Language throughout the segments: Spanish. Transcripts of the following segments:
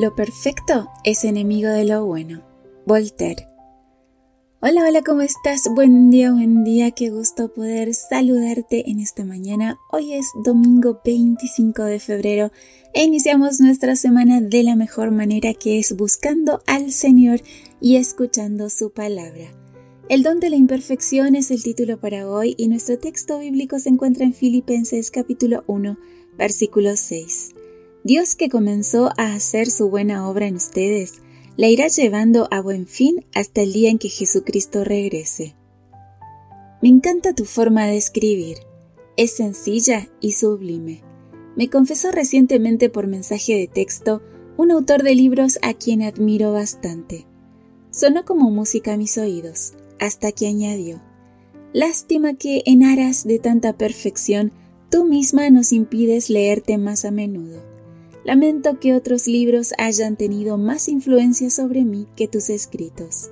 Lo perfecto es enemigo de lo bueno. Voltaire. Hola, hola, ¿cómo estás? Buen día, buen día, qué gusto poder saludarte en esta mañana. Hoy es domingo 25 de febrero e iniciamos nuestra semana de la mejor manera que es buscando al Señor y escuchando su palabra. El don de la imperfección es el título para hoy y nuestro texto bíblico se encuentra en Filipenses capítulo 1, versículo 6. Dios que comenzó a hacer su buena obra en ustedes, la irá llevando a buen fin hasta el día en que Jesucristo regrese. Me encanta tu forma de escribir. Es sencilla y sublime. Me confesó recientemente por mensaje de texto un autor de libros a quien admiro bastante. Sonó como música a mis oídos, hasta que añadió, Lástima que en aras de tanta perfección tú misma nos impides leerte más a menudo. Lamento que otros libros hayan tenido más influencia sobre mí que tus escritos.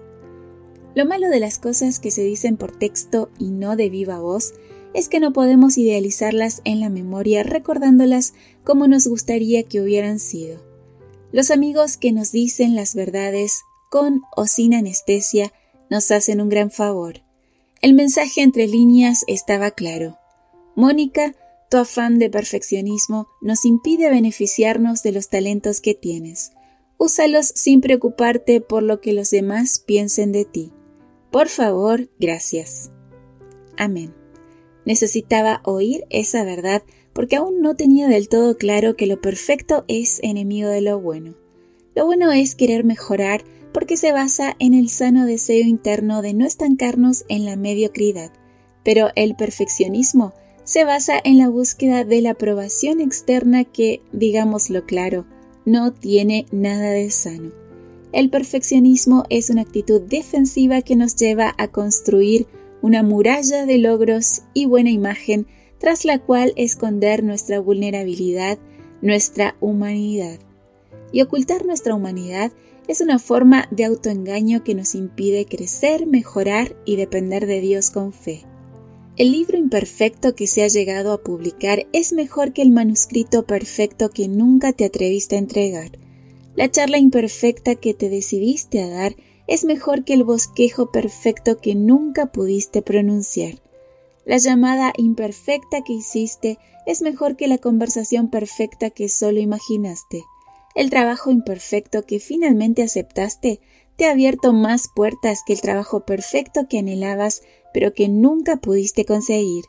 Lo malo de las cosas que se dicen por texto y no de viva voz es que no podemos idealizarlas en la memoria recordándolas como nos gustaría que hubieran sido. Los amigos que nos dicen las verdades con o sin anestesia nos hacen un gran favor. El mensaje entre líneas estaba claro. Mónica tu afán de perfeccionismo nos impide beneficiarnos de los talentos que tienes. Úsalos sin preocuparte por lo que los demás piensen de ti. Por favor, gracias. Amén. Necesitaba oír esa verdad porque aún no tenía del todo claro que lo perfecto es enemigo de lo bueno. Lo bueno es querer mejorar porque se basa en el sano deseo interno de no estancarnos en la mediocridad, pero el perfeccionismo se basa en la búsqueda de la aprobación externa que, digámoslo claro, no tiene nada de sano. El perfeccionismo es una actitud defensiva que nos lleva a construir una muralla de logros y buena imagen tras la cual esconder nuestra vulnerabilidad, nuestra humanidad. Y ocultar nuestra humanidad es una forma de autoengaño que nos impide crecer, mejorar y depender de Dios con fe. El libro imperfecto que se ha llegado a publicar es mejor que el manuscrito perfecto que nunca te atreviste a entregar. La charla imperfecta que te decidiste a dar es mejor que el bosquejo perfecto que nunca pudiste pronunciar. La llamada imperfecta que hiciste es mejor que la conversación perfecta que solo imaginaste. El trabajo imperfecto que finalmente aceptaste te ha abierto más puertas que el trabajo perfecto que anhelabas pero que nunca pudiste conseguir.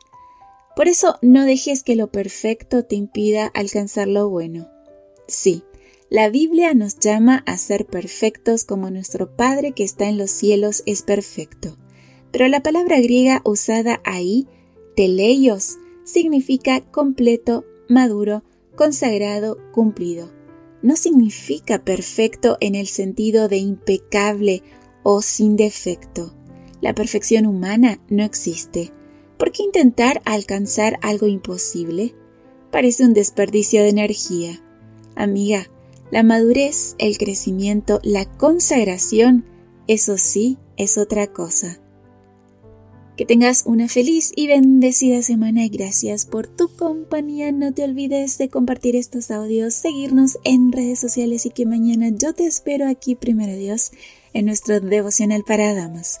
Por eso no dejes que lo perfecto te impida alcanzar lo bueno. Sí, la Biblia nos llama a ser perfectos como nuestro Padre que está en los cielos es perfecto. Pero la palabra griega usada ahí, teleios, significa completo, maduro, consagrado, cumplido. No significa perfecto en el sentido de impecable o sin defecto. La perfección humana no existe. ¿Por qué intentar alcanzar algo imposible? Parece un desperdicio de energía. Amiga, la madurez, el crecimiento, la consagración, eso sí es otra cosa. Que tengas una feliz y bendecida semana y gracias por tu compañía. No te olvides de compartir estos audios, seguirnos en redes sociales y que mañana yo te espero aquí, primero Dios, en nuestro devocional para damas.